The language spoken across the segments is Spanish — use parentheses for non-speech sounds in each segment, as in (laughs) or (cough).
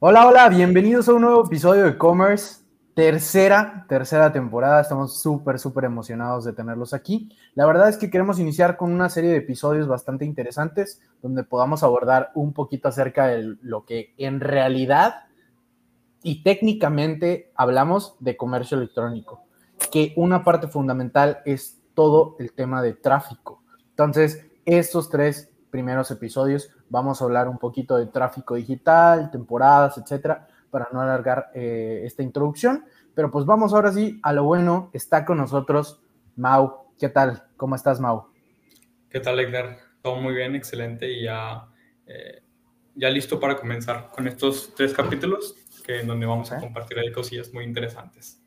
Hola, hola, bienvenidos a un nuevo episodio de Commerce, tercera, tercera temporada. Estamos súper, súper emocionados de tenerlos aquí. La verdad es que queremos iniciar con una serie de episodios bastante interesantes donde podamos abordar un poquito acerca de lo que en realidad y técnicamente hablamos de comercio electrónico, que una parte fundamental es todo el tema de tráfico. Entonces, estos tres primeros episodios vamos a hablar un poquito de tráfico digital, temporadas, etcétera, para no alargar eh, esta introducción. Pero pues vamos ahora sí a lo bueno. Está con nosotros Mau. ¿Qué tal? ¿Cómo estás, Mau? ¿Qué tal, Edgar? Todo muy bien, excelente y ya, eh, ya listo para comenzar con estos tres capítulos que, en donde vamos a compartir ahí cosillas muy interesantes.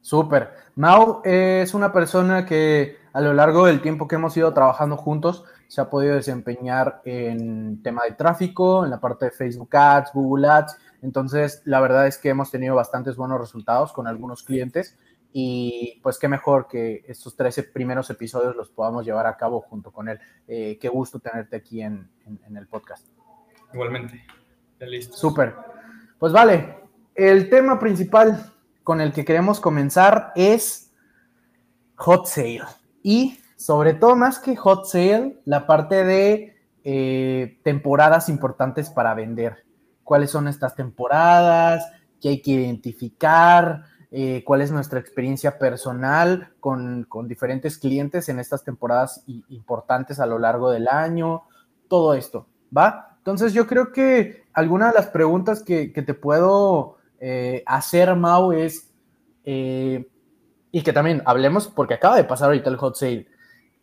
Súper. Mau es una persona que a lo largo del tiempo que hemos ido trabajando juntos se ha podido desempeñar en tema de tráfico, en la parte de Facebook Ads, Google Ads. Entonces, la verdad es que hemos tenido bastantes buenos resultados con algunos clientes y pues qué mejor que estos 13 primeros episodios los podamos llevar a cabo junto con él. Eh, qué gusto tenerte aquí en, en, el podcast. Igualmente. listo. Súper. Pues vale, el tema principal con el que queremos comenzar es Hot Sale. Y sobre todo más que hot sale, la parte de eh, temporadas importantes para vender. ¿Cuáles son estas temporadas? ¿Qué hay que identificar? Eh, ¿Cuál es nuestra experiencia personal con, diferentes clientes en estas temporadas importantes a lo largo del año? Todo esto, ¿va? Entonces yo creo que alguna de las preguntas que, te puedo eh, hacer, Mau, es, y que también hablemos, porque acaba de pasar ahorita el hot sale,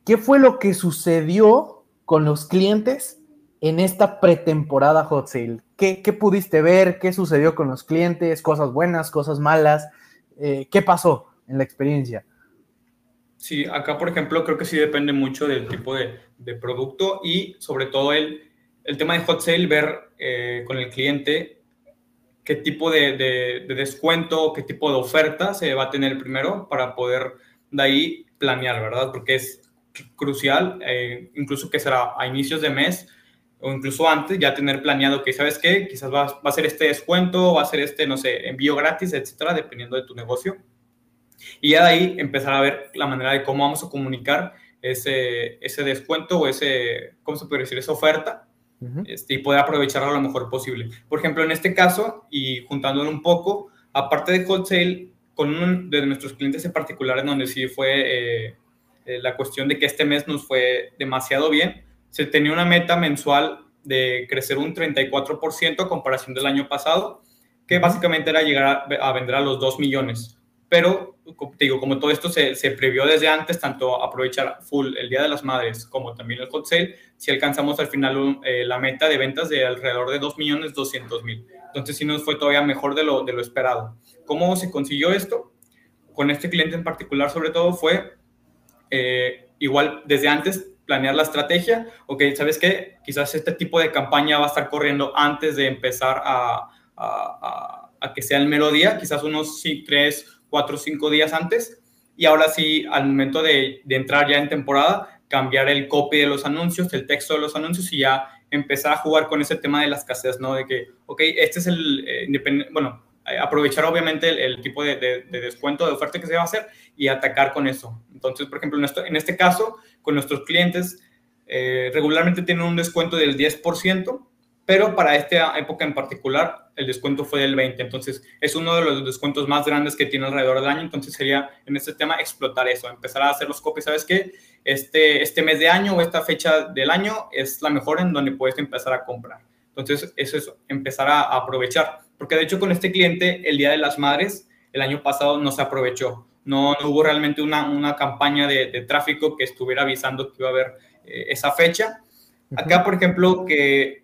¿Qué fue lo que sucedió con los clientes en esta pretemporada hot sale? ¿Qué, pudiste ver? ¿Qué sucedió con los clientes? ¿Cosas buenas, cosas malas? Eh, ¿Qué pasó en la experiencia? Sí, acá por ejemplo creo que sí depende mucho del tipo de, producto y sobre todo el, el, tema de hot sale, ver eh, con el cliente qué tipo de, de, descuento, qué tipo de oferta se va a tener primero para poder de ahí planear, ¿verdad? Porque es crucial, eh, incluso que será a inicios de mes o incluso antes, ya tener planeado que, ¿sabes qué? Quizás va, va a ser este descuento, va a ser este, no sé, envío gratis, etcétera, dependiendo de tu negocio. Y ya de ahí empezar a ver la manera de cómo vamos a comunicar ese, ese descuento o ese, ¿cómo se puede decir? Esa oferta este, y poder aprovecharla lo mejor posible. Por ejemplo, en este caso, y juntándolo un poco, aparte de wholesale, con uno de nuestros clientes en particular, en donde sí fue eh, eh, la cuestión de que este mes nos fue demasiado bien. Se tenía una meta mensual de crecer un 34% a comparación del año pasado, que básicamente era llegar a, vender a los 2 millones. Pero, te digo, como todo esto se, se, previó desde antes, tanto aprovechar full el Día de las Madres como también el hot sale, si alcanzamos al final eh, la meta de ventas de alrededor de 2 millones 200 mil. Entonces sí nos fue todavía mejor de lo, de lo esperado. ¿Cómo se consiguió esto? Con este cliente en particular, sobre todo, fue eh, igual desde antes planear la estrategia, ok, ¿sabes qué? Quizás este tipo de campaña va a estar corriendo antes de empezar a, a, que sea el mero día, quizás unos 3, 4, 5 días antes, y ahora sí, al momento de, de, entrar ya en temporada, cambiar el copy de los anuncios, el texto de los anuncios y ya empezar a jugar con ese tema de las escasez, ¿no? De que, ok, este es el, eh, bueno, aprovechar obviamente el, tipo de, descuento, de oferta que se va a hacer y atacar con eso. Entonces, por ejemplo, en, este caso, con nuestros clientes, eh, regularmente tienen un descuento del 10%, pero para esta época en particular, el descuento fue del 20%. Entonces, es uno de los descuentos más grandes que tiene alrededor del año. Entonces, sería en este tema explotar eso, empezar a hacer los copies. ¿Sabes qué? Este, este mes de año o esta fecha del año es la mejor en donde puedes empezar a comprar. Entonces, eso es empezar a aprovechar porque de hecho con este cliente el Día de las Madres el año pasado no se aprovechó. No, no hubo realmente una, una campaña de, tráfico que estuviera avisando que iba a haber eh, esa fecha. Acá, por ejemplo, que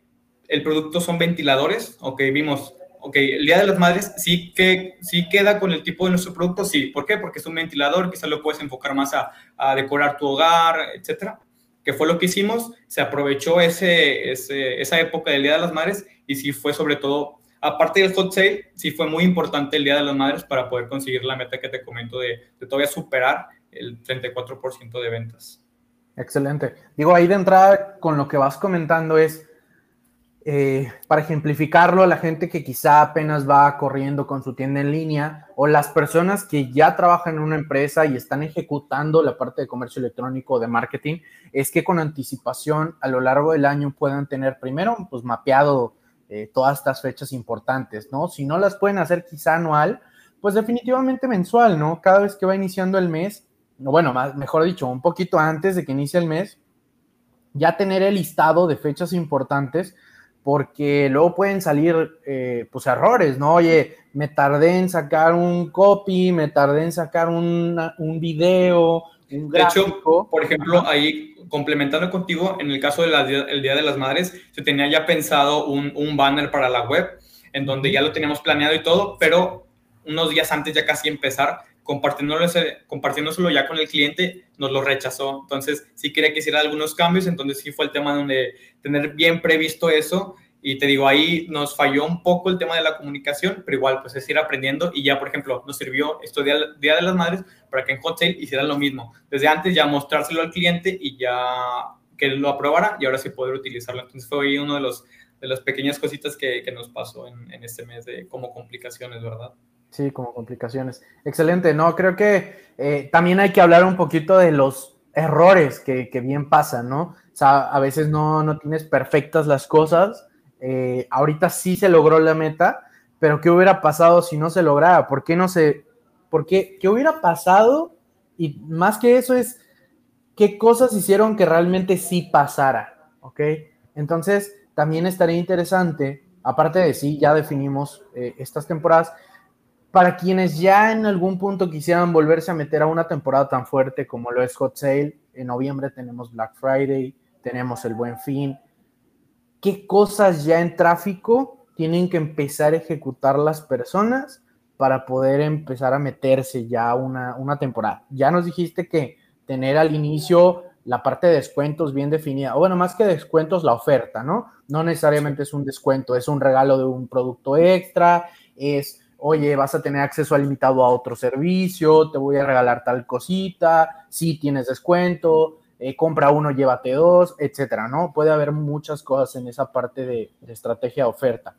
el producto son ventiladores, ok, vimos, ok, el Día de las Madres sí, que, sí queda con el tipo de nuestro producto, sí. ¿Por qué? Porque es un ventilador, quizás lo puedes enfocar más a, a decorar tu hogar, etcétera. Que fue lo que hicimos, se aprovechó ese, ese, esa época del Día de las Madres y sí fue sobre todo aparte del hot sale, sí fue muy importante el Día de las Madres para poder conseguir la meta que te comento de, todavía superar el 34% de ventas. Excelente. Digo, ahí de entrada con lo que vas comentando es, eh, para ejemplificarlo, la gente que quizá apenas va corriendo con su tienda en línea o las personas que ya trabajan en una empresa y están ejecutando la parte de comercio electrónico o de marketing, es que con anticipación a lo largo del año puedan tener primero pues mapeado eh, todas estas fechas importantes, ¿no? Si no las pueden hacer quizá anual, pues definitivamente mensual, ¿no? Cada vez que va iniciando el mes, bueno, mejor dicho, un poquito antes de que inicie el mes, ya tener el listado de fechas importantes porque luego pueden salir eh, pues errores, ¿no? Oye, me tardé en sacar un copy, me tardé en sacar un video, un gráfico. De hecho, por ejemplo, ahí complementando contigo, en el caso del Día de las Madres, se tenía ya pensado un, un banner para la web, en donde ya lo teníamos planeado y todo, pero unos días antes ya casi empezar, compartiéndolo, ya con el cliente, nos lo rechazó. Entonces, sí quería que hiciera algunos cambios, entonces sí fue el tema donde tener bien previsto eso. Y te digo, ahí nos falló un poco el tema de la comunicación, pero igual, pues es ir aprendiendo. Y ya, por ejemplo, nos sirvió esto Día, Día de las Madres para que en Hot Sale hicieran lo mismo. Desde antes ya mostrárselo al cliente y ya que lo aprobara y ahora sí poder utilizarlo. Entonces fue uno de los de las pequeñas cositas que, que nos pasó en, este mes de como complicaciones, ¿verdad? Sí, como complicaciones. Excelente, no, creo que eh, también hay que hablar un poquito de los errores que, bien pasan, ¿no? O sea, a veces no, no tienes perfectas las cosas. Eh, ahorita sí se logró la meta, pero ¿qué hubiera pasado si no se lograra? ¿Por qué no se...? ¿Por qué? ¿Qué hubiera pasado? Y más que eso es, ¿qué cosas hicieron que realmente sí pasara? ¿Ok? Entonces, también estaría interesante, aparte de sí, ya definimos eh, estas temporadas, para quienes ya en algún punto quisieran volverse a meter a una temporada tan fuerte como lo es Hot Sale, en noviembre tenemos Black Friday, tenemos el Buen Fin, ¿qué cosas ya en tráfico tienen que empezar a ejecutar las personas para poder empezar a meterse ya una, una temporada? Ya nos dijiste que tener al inicio la parte de descuentos bien definida, o bueno, más que descuentos, la oferta, ¿no? No necesariamente es un descuento, es un regalo de un producto extra, es oye, vas a tener acceso limitado a otro servicio, te voy a regalar tal cosita, si tienes descuento, eh, compra uno, llévate dos, etcétera, ¿no? Puede haber muchas cosas en esa parte de, estrategia de oferta.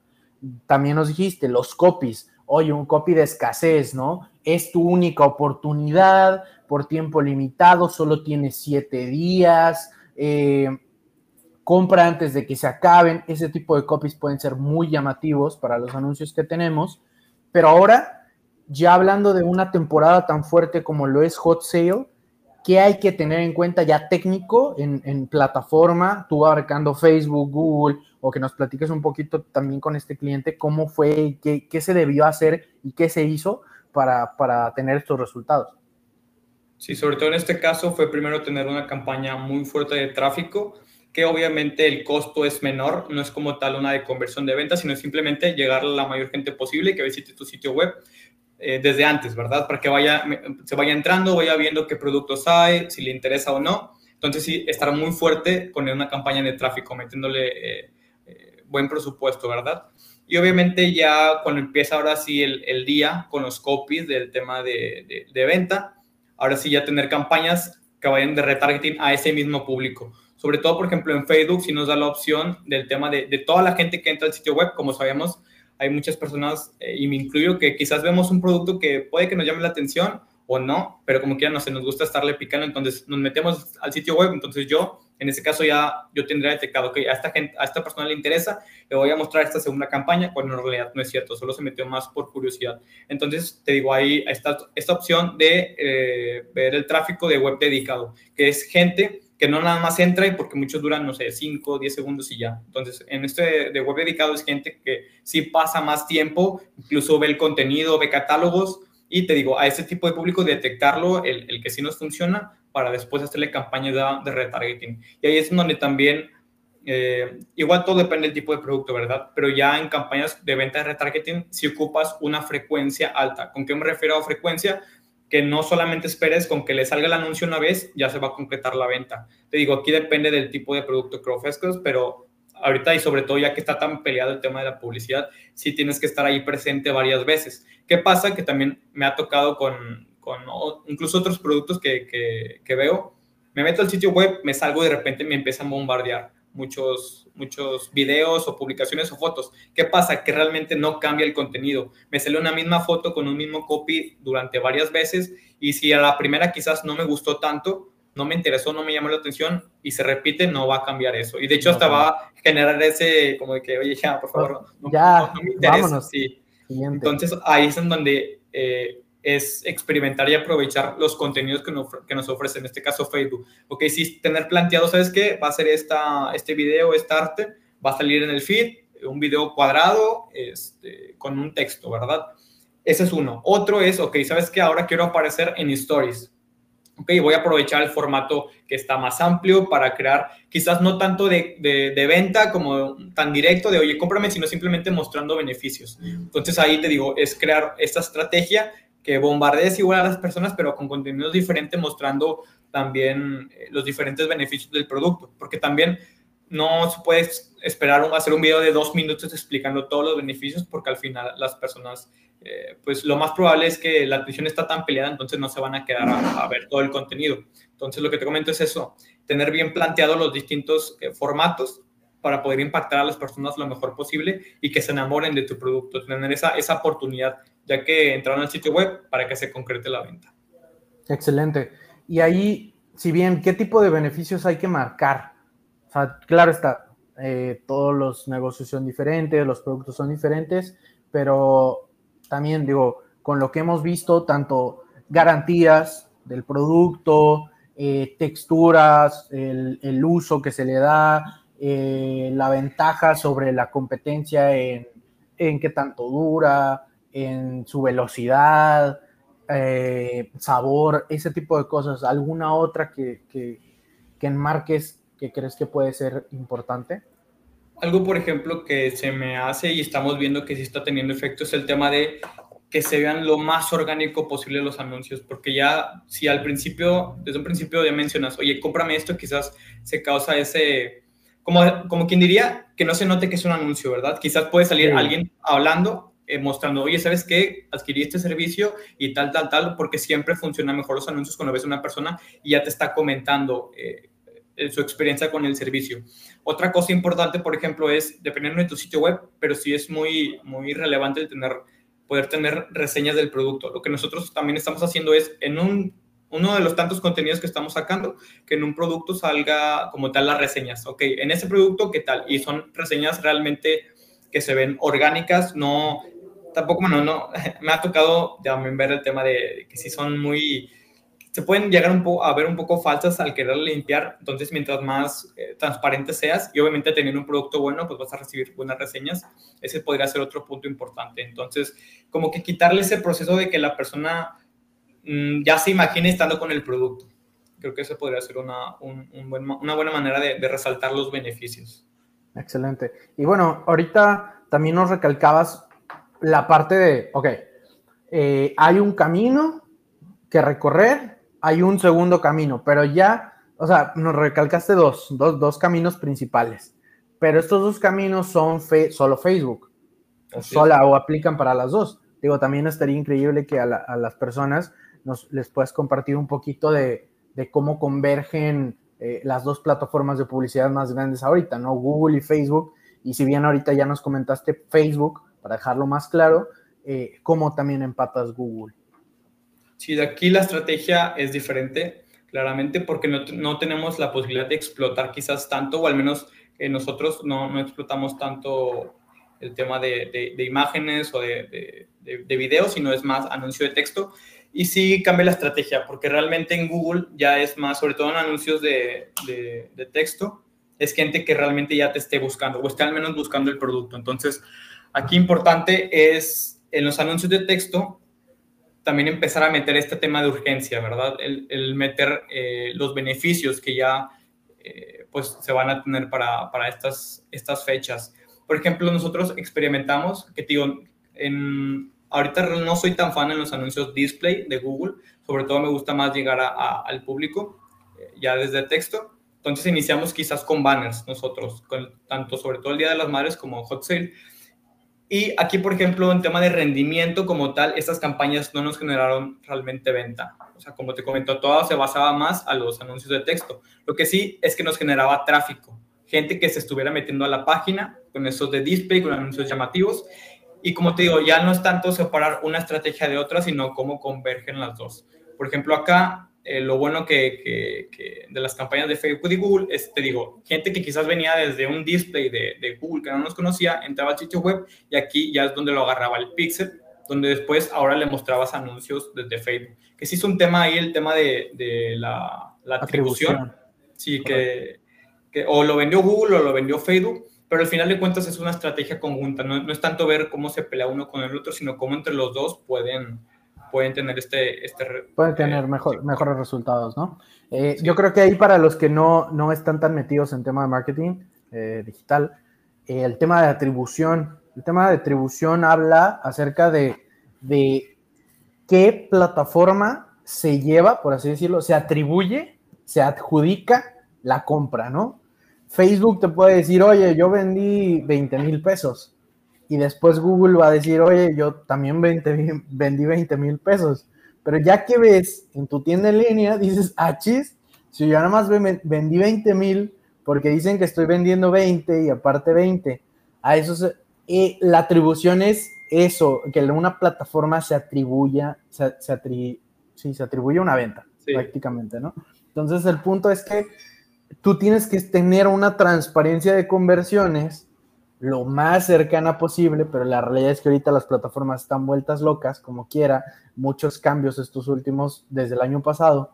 También nos dijiste, los copies, oye, un copy de escasez, ¿no? Es tu única oportunidad por tiempo limitado, solo tienes siete días, eh, compra antes de que se acaben, ese tipo de copies pueden ser muy llamativos para los anuncios que tenemos pero ahora, ya hablando de una temporada tan fuerte como lo es Hot Sale, ¿qué hay que tener en cuenta ya técnico en, plataforma? Tú abarcando Facebook, Google, o que nos platiques un poquito también con este cliente, cómo fue, qué, qué se debió hacer y qué se hizo para, para tener estos resultados. Sí, sobre todo en este caso fue primero tener una campaña muy fuerte de tráfico que obviamente el costo es menor, no es como tal una de conversión de ventas, sino simplemente llegar a la mayor gente posible que visite tu sitio web eh, desde antes, ¿verdad? Para que vaya, se vaya entrando, vaya viendo qué productos hay, si le interesa o no. Entonces sí, estar muy fuerte con una campaña de tráfico, metiéndole eh, eh, buen presupuesto, ¿verdad? Y obviamente ya cuando empieza ahora sí el, día con los copies del tema de, venta, ahora sí ya tener campañas que vayan de retargeting a ese mismo público sobre todo, por ejemplo, en Facebook, si nos da la opción del tema de toda la gente que entra al sitio web, como sabemos, hay muchas personas, eh, y me incluyo, que quizás vemos un producto que puede que nos llame la atención o no, pero como quiera, no sé, nos gusta estarle picando, entonces nos metemos al sitio web, entonces yo, en ese caso ya, yo tendría detectado que a esta gente, a esta persona le interesa, le voy a mostrar esta segunda campaña, cuando en realidad no es cierto, solo se metió más por curiosidad. Entonces, te digo, ahí está esta opción de eh, ver el tráfico de web dedicado, que es gente que no nada más entra y porque muchos duran, no sé, 5 o 10 segundos y ya. Entonces, en este de web dedicado es gente que sí pasa más tiempo, incluso ve el contenido, ve catálogos y te digo, a ese tipo de público detectarlo, el, el que sí nos funciona, para después hacerle campaña de, de retargeting. Y ahí es donde también, eh, igual todo depende del tipo de producto, ¿verdad? Pero ya en campañas de venta de retargeting, si ocupas una frecuencia alta. ¿Con qué me refiero a frecuencia? Que no solamente esperes con que le salga el anuncio una vez, ya se va a concretar la venta. Te digo, aquí depende del tipo de producto que ofrezcas, pero ahorita y sobre todo ya que está tan peleado el tema de la publicidad, sí tienes que estar ahí presente varias veces. ¿Qué pasa? Que también me ha tocado con, con incluso otros productos que, que, que, veo. Me meto al sitio web, me salgo y de repente me empiezan a bombardear. Muchos, muchos videos o publicaciones o fotos. ¿Qué pasa? Que realmente no cambia el contenido. Me sale una misma foto con un mismo copy durante varias veces y si a la primera quizás no me gustó tanto, no me interesó, no me llamó la atención y se repite, no va a cambiar eso. Y de hecho hasta va a generar ese como de que, oye, ya, por favor, no, ya, me interesa. Sí. Entonces ahí es en donde eh, es experimentar y aprovechar los contenidos que nos, que nos ofrece, en este caso Facebook. Ok, si tener planteado, ¿sabes qué? Va a ser esta, este video, esta arte, va a salir en el feed, un video cuadrado este, con un texto, ¿verdad? Ese es uno. Otro es, ok, ¿sabes qué? Ahora quiero aparecer en stories. Ok, voy a aprovechar el formato que está más amplio para crear, quizás no tanto de, de, de, venta como tan directo de, oye, cómprame, sino simplemente mostrando beneficios. Entonces ahí te digo, es crear esta estrategia que bombardees igual a las personas, pero con contenidos diferentes, mostrando también eh, los diferentes beneficios del producto, porque también no se puede esperar hacer un video de dos minutos explicando todos los beneficios, porque al final las personas, eh, pues lo más probable es que la atención está tan peleada, entonces no se van a quedar a, ver todo el contenido. Entonces lo que te comento es eso, tener bien planteados los distintos eh, formatos para poder impactar a las personas lo mejor posible y que se enamoren de tu producto, tener esa, esa oportunidad ya que entraron al sitio web para que se concrete la venta. Excelente. Y ahí, si bien, ¿qué tipo de beneficios hay que marcar? Claro está, eh, todos los negocios son diferentes, los productos son diferentes, pero también digo, con lo que hemos visto, tanto garantías del producto, eh, texturas, el, uso que se le da, eh, la ventaja sobre la competencia en, en qué tanto dura, en su velocidad, eh, sabor, ese tipo de cosas. ¿Alguna otra que, que, que enmarques que crees que puede ser importante? Algo, por ejemplo, que se me hace y estamos viendo que sí está teniendo efecto es el tema de que se vean lo más orgánico posible los anuncios, porque ya si al principio, desde un principio ya mencionas, oye, cómprame esto, quizás se causa ese, como, como quien diría, que no se note que es un anuncio, ¿verdad? Quizás puede salir alguien hablando eh, mostrando, oye, ¿sabes qué? Adquirí este servicio y tal, tal, tal, porque siempre funciona mejor los anuncios cuando ves a una persona y ya te está comentando eh, su experiencia con el servicio. Otra cosa importante, por ejemplo, es, dependiendo de tu sitio web, pero sí es muy, muy relevante el tener, poder tener reseñas del producto. Lo que nosotros también estamos haciendo es, en un, uno de los tantos contenidos que estamos sacando, que en un producto salga como tal las reseñas. Ok, en ese producto, ¿qué tal? Y son reseñas realmente que se ven orgánicas, no tampoco, bueno, no, (laughs) me ha tocado también ver el tema de que si son muy, se pueden llegar un poco, a ver un poco falsas al querer limpiar, entonces mientras más eh, transparente seas y obviamente teniendo un producto bueno, pues vas a recibir buenas reseñas, ese podría ser otro punto importante. Entonces, como que quitarle ese proceso de que la persona ya se imagine estando con el producto. Creo que ese podría ser una, un, una buena manera de, de resaltar los beneficios. Excelente. Y bueno, ahorita también nos recalcabas la parte de, ok, eh, hay un camino que recorrer, hay un segundo camino, pero ya, o sea, nos recalcaste dos, dos, dos caminos principales, pero estos dos caminos son solo Facebook, o, sola, o aplican para las dos. Digo, también estaría increíble que a, las personas nos, les puedas compartir un poquito de, de cómo convergen eh, las dos plataformas de publicidad más grandes ahorita, ¿no? Google y Facebook. Y si bien ahorita ya nos comentaste Facebook, para dejarlo más claro, eh, cómo también empatas Google. Sí, de aquí la estrategia es diferente, claramente, porque no, no tenemos la posibilidad de explotar quizás tanto, o al menos nosotros no, no, explotamos tanto el tema de, de, imágenes o de, de, videos, sino es más anuncio de texto. Y sí cambia la estrategia, porque realmente en Google ya es más, sobre todo en anuncios de, texto, es gente que realmente ya te esté buscando o esté al menos buscando el producto. Entonces, Aquí importante es en los anuncios de texto también empezar a meter este tema de urgencia, ¿verdad? El, meter eh, los beneficios que ya eh, pues se van a tener para, para, estas, estas fechas. Por ejemplo, nosotros experimentamos, que digo, en, ahorita no soy tan fan en los anuncios display de Google, sobre todo me gusta más llegar al público eh, ya desde texto. Entonces iniciamos quizás con banners nosotros, tanto sobre todo el Día de las Madres como Hot Sale y aquí, por ejemplo, en tema de rendimiento como tal, estas campañas no nos generaron realmente venta. O sea, como te comentó, todo se basaba más a los anuncios de texto. Lo que sí es que nos generaba tráfico. gente que se estuviera metiendo a la página con esos de display, con anuncios llamativos. Y como te digo, ya no es tanto separar una estrategia de otra, sino cómo convergen las dos. Por ejemplo, acá eh, lo bueno que, de las campañas de Facebook y Google es, te digo, gente que quizás venía desde un display de, de, Google que no nos conocía, entraba al sitio web y aquí ya es donde lo agarraba el pixel, donde después ahora le mostrabas anuncios desde Facebook. Que sí es un tema ahí, el tema de, de la, la atribución. Sí, que, que, o lo vendió Google o lo vendió Facebook, pero al final de cuentas es una estrategia conjunta, no, no es tanto ver cómo se pelea uno con el otro, sino cómo entre los dos pueden pueden tener este... este pueden eh, tener mejor, mejores resultados, ¿no? Eh, yo creo que ahí para los que no, no están tan metidos en tema de marketing eh, digital, el tema de atribución, el tema de atribución habla acerca de, de qué plataforma se lleva, por así decirlo, se atribuye, se adjudica la compra, ¿no? Facebook te puede decir, oye, yo vendí 20 mil pesos y después Google va a decir, oye, yo también vendí 20 mil pesos. Pero ya que ves en tu tienda en línea, dices, ah, chis, si yo nada más vendí 20 mil, porque dicen que estoy vendiendo 20 y aparte 20, a eso se, la atribución es eso, que una plataforma se atribuya, se, se, sí, se atribuye una venta, prácticamente, ¿no? Entonces el punto es que tú tienes que tener una transparencia de conversiones lo más cercana posible, pero la realidad es que ahorita las plataformas están vueltas locas, como quiera, muchos cambios estos últimos desde el año pasado.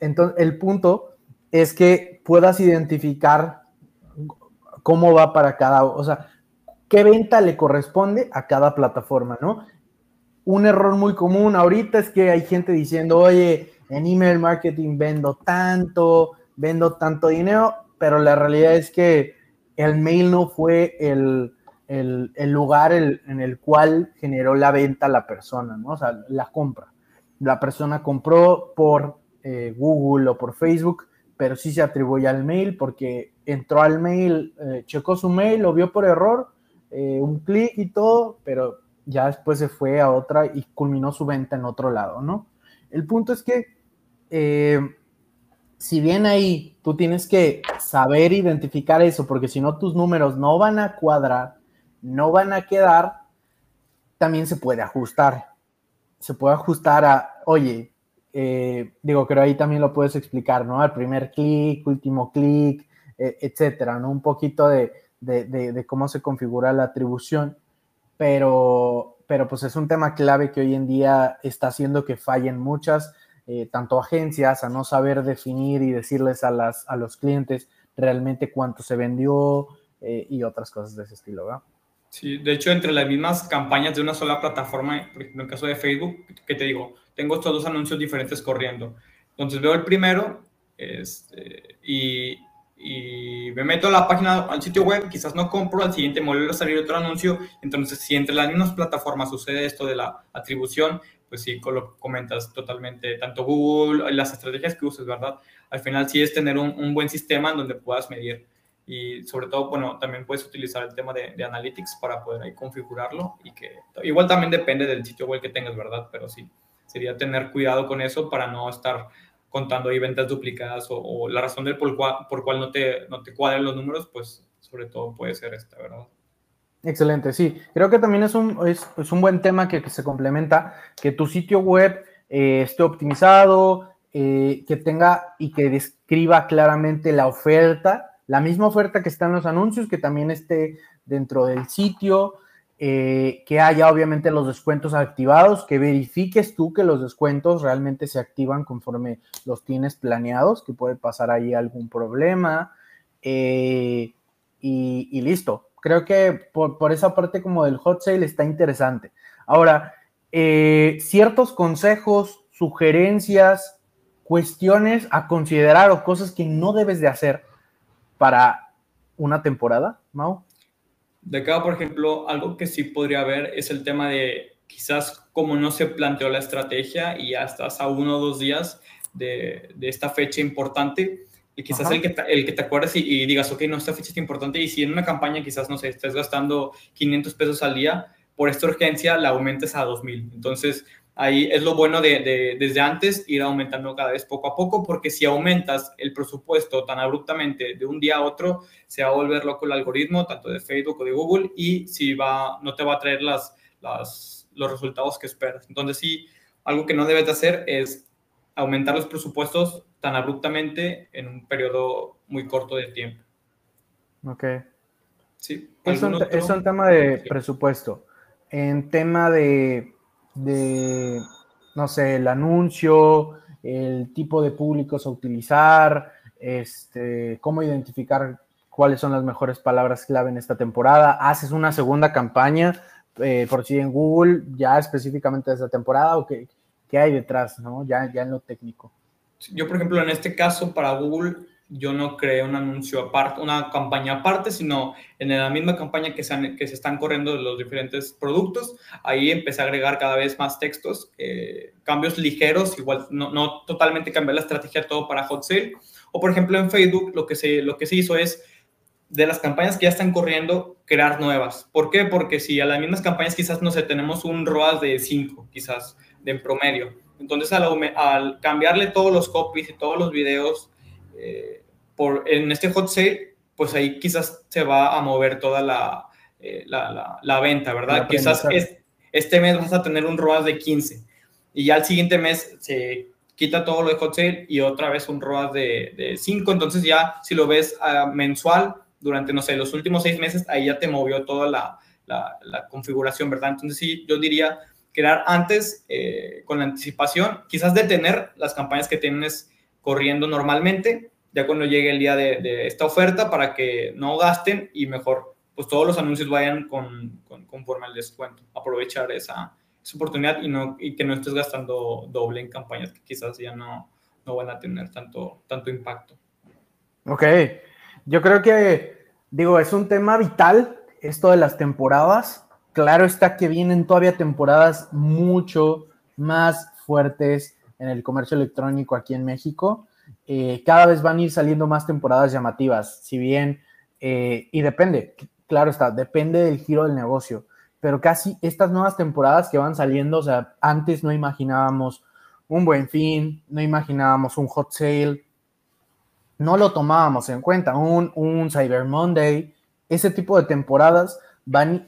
Entonces, el punto es que puedas identificar cómo va para cada, o sea, qué venta le corresponde a cada plataforma, ¿no? Un error muy común ahorita es que hay gente diciendo, oye, en email marketing vendo tanto, vendo tanto dinero, pero la realidad es que el mail no fue el, lugar en el cual generó la venta la persona, ¿no? O sea, la compra. La persona compró por eh, Google o por Facebook, pero sí se atribuye al mail porque entró al mail, eh, checó su mail, lo vio por error, eh, un clic y todo, pero ya después se fue a otra y culminó su venta en otro lado, ¿no? El punto es que si bien ahí tú tienes que saber identificar eso, porque si no tus números no van a cuadrar, no van a quedar, también se puede ajustar. Se puede ajustar a, oye, eh, digo, creo ahí también lo puedes explicar, ¿no? Al primer clic, último clic, e, etcétera, ¿no? Un poquito de, de, cómo se configura la atribución, pero, pero pues es un tema clave que hoy en día está haciendo que fallen muchas eh, tanto agencias a no saber definir y decirles a, las, a los clientes realmente cuánto se vendió eh, y otras cosas de ese estilo, ¿verdad? Sí, de hecho, entre las mismas campañas de una sola plataforma, por ejemplo, en el caso de Facebook, que te digo, tengo estos dos anuncios diferentes corriendo. Entonces veo el primero este, y, y me meto a la página, al sitio web, quizás no compro, al siguiente me vuelve a salir otro anuncio. Entonces, si entre las mismas plataformas sucede esto de la atribución, pues sí, lo comentas totalmente, tanto Google, las estrategias que uses, ¿verdad? Al final sí es tener un, buen sistema en donde puedas medir y sobre todo, bueno, también puedes utilizar el tema de, Analytics para poder ahí configurarlo y que igual también depende del sitio web que tengas, ¿verdad? Pero sí, sería tener cuidado con eso para no estar contando ahí ventas duplicadas o, la razón del por cual, por cual no, te, no te cuadran los números, pues sobre todo puede ser esta, ¿verdad? Excelente, sí. Creo que también es un, es, un buen tema que, se complementa, que tu sitio web eh, esté optimizado, eh, que tenga y que describa claramente la oferta, la misma oferta que está en los anuncios, que también esté dentro del sitio, eh, que haya obviamente los descuentos activados, que verifiques tú que los descuentos realmente se activan conforme los tienes planeados, que puede pasar ahí algún problema. y, listo creo que por, esa parte como del hot sale está interesante. Ahora, eh, ciertos consejos, sugerencias, cuestiones a considerar o cosas que no debes de hacer para una temporada, Mau. De acá, por ejemplo, algo que sí podría haber es el tema de quizás como no se planteó la estrategia y ya estás a uno o dos días de, de esta fecha importante, y quizás el que, el que te acuerdes y, digas, ok, no, esta fecha es importante. Y si en una campaña quizás, no sé, estés gastando 500 pesos al día, por esta urgencia la aumentes a 2000. Entonces, ahí es lo bueno de, desde antes ir aumentando cada vez poco a poco, porque si aumentas el presupuesto tan abruptamente de un día a otro, se va a volver loco el algoritmo, tanto de Facebook o de Google, y si va, no te va a traer las, las, los resultados que esperas. Entonces, sí, algo que no debes de hacer es aumentar los presupuestos tan abruptamente en un periodo muy corto de tiempo. Ok. Sí. Es un, es un tema de presupuesto. En tema de de, no sé, el anuncio, el tipo de públicos a utilizar, este, cómo identificar cuáles son las mejores palabras clave en esta temporada. Haces una segunda campaña eh, por si en Google, ya específicamente de esta temporada, o qué, qué hay detrás, ¿no? Ya, ya en lo técnico. Yo, por ejemplo, en este caso, para Google, yo no creé un anuncio aparte, una campaña aparte, sino en la misma campaña que se, que se están corriendo los diferentes productos, ahí empecé a agregar cada vez más textos, eh, cambios ligeros, igual no, no, totalmente cambiar la estrategia todo para hot sale. O por ejemplo en Facebook lo que se, lo que se hizo es de las campañas que ya están corriendo, crear nuevas. ¿Por qué? Porque si a las mismas campañas quizás, no sé, tenemos un ROAS de 5, quizás, de promedio. Entonces, al, al cambiarle todos los copies y todos los videos, eh, por, en este hot sale, pues ahí quizás se va a mover toda la, eh, la, la, venta, ¿verdad? quizás este mes vas a tener un ROAS de 15 y ya el siguiente mes se quita todo lo de hot sale y otra vez un ROAS de, de 5, entonces ya si lo ves uh, mensual durante, no sé, los últimos seis meses, ahí ya te movió toda la, la configuración, ¿verdad? Entonces sí, yo diría crear antes eh, con la anticipación, quizás detener las campañas que tienes corriendo normalmente, ya cuando llegue el día de, esta oferta para que no gasten y mejor, pues todos los anuncios vayan con, con conforme al descuento. Aprovechar esa, esa, oportunidad y, no, y que no estés gastando doble en campañas que quizás ya no, no van a tener tanto, tanto impacto. Ok, yo creo que, digo, es un tema vital esto de las temporadas. Claro está que vienen todavía temporadas mucho más fuertes en el comercio electrónico aquí en México. Eh, cada vez van a ir saliendo más temporadas llamativas, si bien, eh, y depende, claro está, depende del giro del negocio, pero casi estas nuevas temporadas que van saliendo, o sea, antes no imaginábamos un buen fin, no imaginábamos un hot sale, no lo tomábamos en cuenta, un, un Cyber Monday, ese tipo de temporadas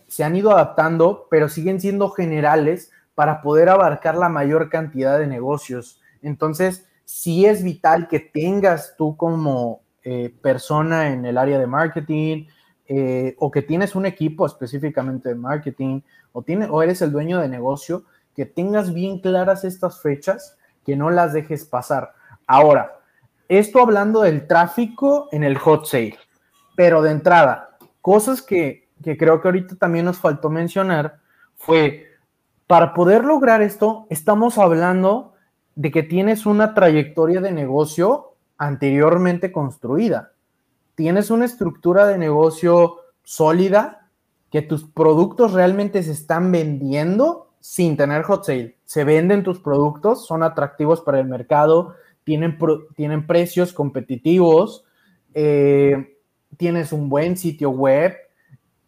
se han ido adaptando, pero siguen siendo generales para poder abarcar la mayor cantidad de negocios. Entonces, sí es vital que tengas tú como eh, persona en el área de marketing eh, o que tienes un equipo específicamente de marketing o, tiene, o eres el dueño de negocio, que tengas bien claras estas fechas, que no las dejes pasar. Ahora, esto hablando del tráfico en el hot sale, pero de entrada, cosas que, que creo que ahorita también nos faltó mencionar fue, para poder lograr esto, estamos hablando de que tienes una trayectoria de negocio anteriormente construida. Tienes una estructura de negocio sólida, que tus productos realmente se están vendiendo sin tener hot sale. Se venden tus productos, son atractivos para el mercado, tienen, tienen precios competitivos, eh, tienes un buen sitio web,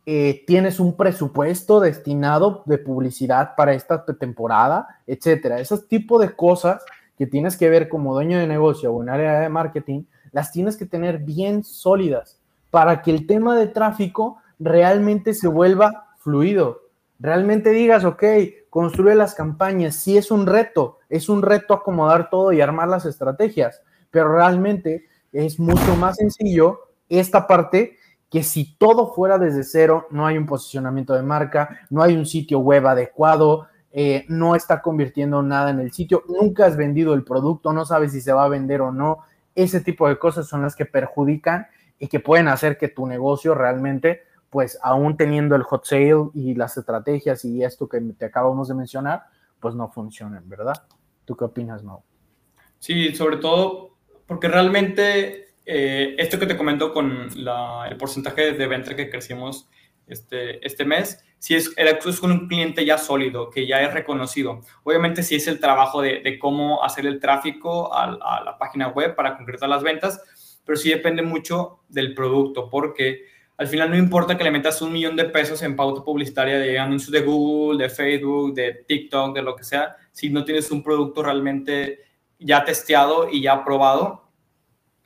eh, tienes un presupuesto destinado de publicidad para esta temporada, etcétera. Esos tipos de cosas que tienes que ver como dueño de negocio o en área de marketing, las tienes que tener bien sólidas para que el tema de tráfico realmente se vuelva fluido. Realmente digas, ok, construye las campañas, sí es un reto, es un reto acomodar todo y armar las estrategias, pero realmente es mucho más sencillo esta parte que si todo fuera desde cero, no hay un posicionamiento de marca, no hay un sitio web adecuado, eh, no está convirtiendo nada en el sitio, nunca has vendido el producto, no sabes si se va a vender o no. Ese tipo de cosas son las que perjudican y que pueden hacer que tu negocio realmente, pues aún teniendo el hot sale y las estrategias y esto que te acabamos de mencionar, pues no funcionen, ¿verdad? ¿Tú qué opinas, Mau? Sí, sobre todo porque realmente eh, esto que te comento con el porcentaje de venta que crecimos este, este mes, si es, es con un cliente ya sólido, que ya es reconocido. Obviamente si es el trabajo de, cómo hacer el tráfico a, la página web para concretar las ventas, pero sí depende mucho del producto, porque al final no importa que le metas un millón de pesos en pauta publicitaria de anuncios de Google, de Facebook, de TikTok, de lo que sea, si no tienes un producto realmente ya testeado y ya probado,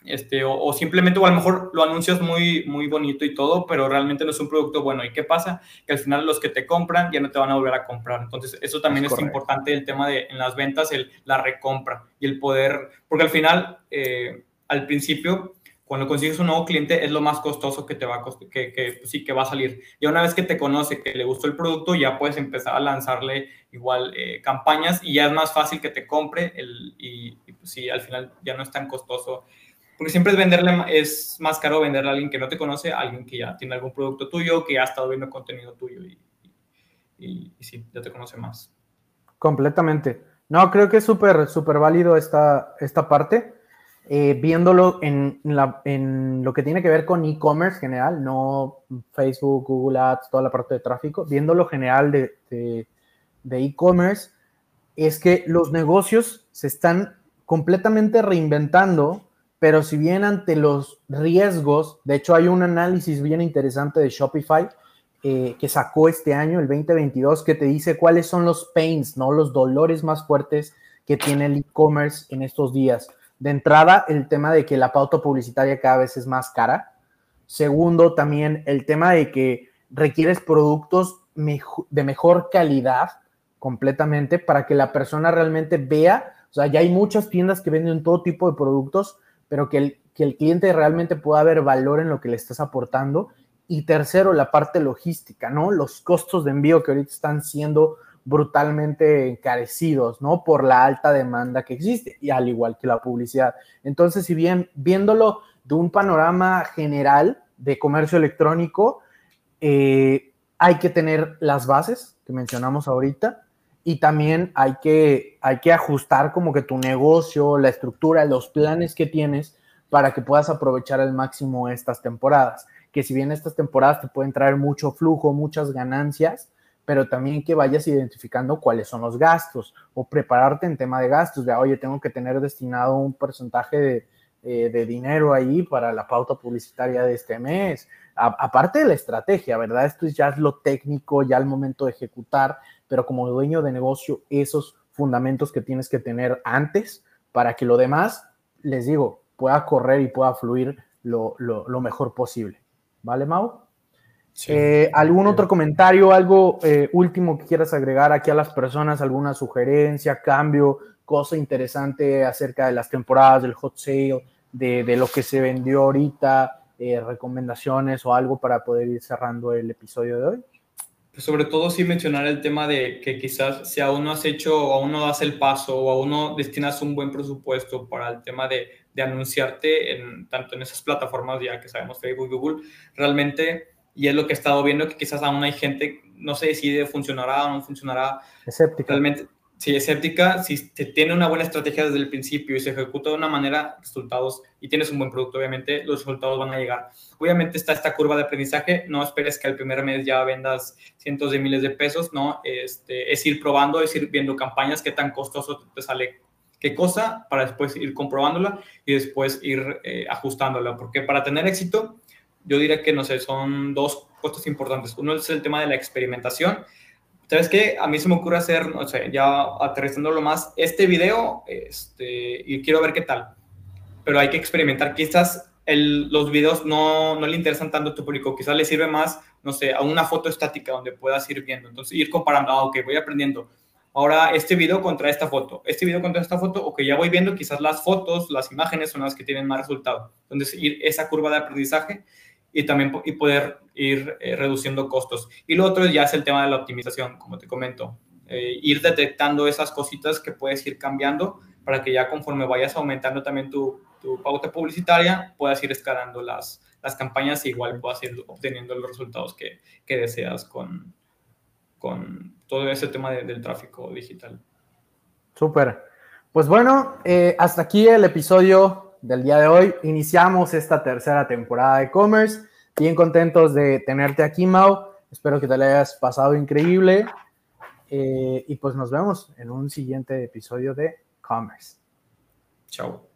este, o, simplemente, o a lo mejor lo anuncias muy, muy bonito y todo, pero realmente no es un producto bueno. ¿Y qué pasa? Que al final los que te compran ya no te van a volver a comprar. Entonces, eso también es, importante el tema de en las ventas, el, la recompra y el poder, porque al final, eh, al principio, cuando consigues un nuevo cliente es lo más costoso que te va a que, que pues sí que va a salir. Y una vez que te conoce, que le gustó el producto, ya puedes empezar a lanzarle igual eh, campañas y ya es más fácil que te compre el, y, y pues sí, al final ya no es tan costoso porque siempre es venderle, es más caro venderle a alguien que no te conoce, a alguien que ya tiene algún producto tuyo, que ha estado viendo contenido tuyo y, y, sí, ya te conoce más. Completamente. No, creo que es súper, súper válido esta, esta parte. Eh, viéndolo en, la, en, lo que tiene que ver con e-commerce general, no Facebook, Google Ads, toda la parte de tráfico, viéndolo general de e-commerce, es que los negocios se están completamente reinventando pero si bien ante los riesgos, de hecho hay un análisis bien interesante de Shopify eh, que sacó este año, el 2022, que te dice cuáles son los pains, ¿no? Los dolores más fuertes que tiene el e-commerce en estos días. De entrada, el tema de que la pauta publicitaria cada vez es más cara. Segundo, también el tema de que requieres productos de mejor calidad completamente para que la persona realmente vea. O sea, ya hay muchas tiendas que venden todo tipo de productos, pero que el, que el cliente realmente pueda ver valor en lo que le estás aportando. Y tercero, la parte logística, ¿no? Los costos de envío que ahorita están siendo brutalmente encarecidos, ¿no? Por la alta demanda que existe, y al igual que la publicidad. Entonces, si bien viéndolo de un panorama general de comercio electrónico, eh, hay que tener las bases que mencionamos ahorita, y también hay que, hay que ajustar como que tu negocio, la estructura, los planes que tienes para que puedas aprovechar al máximo estas temporadas. Que si bien estas temporadas te pueden traer mucho flujo, muchas ganancias, pero también que vayas identificando cuáles son los gastos o prepararte en tema de gastos, de, oye, tengo que tener destinado un porcentaje de, eh, dinero ahí para la pauta publicitaria de este mes. aparte de la estrategia, ¿verdad? Esto ya es lo técnico, ya el momento de ejecutar, pero como dueño de negocio, esos fundamentos que tienes que tener antes para que lo demás, les digo, pueda correr y pueda fluir lo, mejor posible. ¿Vale, Mau? Eh, ¿Algún otro comentario, algo eh, último que quieras agregar aquí a las personas? ¿Alguna sugerencia, cambio, cosa interesante acerca de las temporadas, del hot sale, de, lo que se vendió ahorita, eh, recomendaciones o algo para poder ir cerrando el episodio de hoy? Pues sobre todo sí mencionar el tema de que quizás si aún no has hecho o aún no das el paso o aún no destinas un buen presupuesto para el tema de, de anunciarte en, tanto en esas plataformas ya que sabemos Facebook, Google, realmente, y es lo que he estado viendo, que quizás aún hay gente, no se decide funcionará o no funcionará. Escéptica. Realmente, si es escéptica, si se tiene una buena estrategia desde el principio y se ejecuta de una manera, resultados, y tienes un buen producto, obviamente los resultados van a llegar. Obviamente está esta curva de aprendizaje, no esperes que al primer mes ya vendas cientos de miles de pesos, ¿no? Este, es ir probando, es ir viendo campañas, qué tan costoso te sale qué cosa, para después ir comprobándola y después ir eh, ajustándola, porque para tener éxito, yo diría que, no sé, son dos costos importantes. Uno es el tema de la experimentación, ¿Sabes qué? A mí se me ocurre hacer, no sé, ya aterrizándolo más, este video, este, y quiero ver qué tal. Pero hay que experimentar. Quizás el, los videos no, no, le interesan tanto a tu público. Quizás le sirve más, no sé, a una foto estática donde puedas ir viendo. Entonces, ir comparando, ah, ok, voy aprendiendo. Ahora, este video contra esta foto, este video contra esta foto, ok, ya voy viendo, quizás las fotos, las imágenes son las que tienen más resultado. Entonces, ir esa curva de aprendizaje y también y poder ir eh, reduciendo costos. Y lo otro ya es el tema de la optimización, como te comento. Eh, ir detectando esas cositas que puedes ir cambiando para que ya conforme vayas aumentando también tu, tu pauta publicitaria, puedas ir escalando las, las campañas e igual puedas ir obteniendo los resultados que, que deseas con, con todo ese tema del tráfico digital. Súper. Pues bueno, eh, hasta aquí el episodio del día de hoy. Iniciamos esta tercera temporada de e-commerce. Bien contentos de tenerte aquí, Mau. Espero que te la hayas pasado increíble. Eh, y pues nos vemos en un siguiente episodio de Commerce. Chao.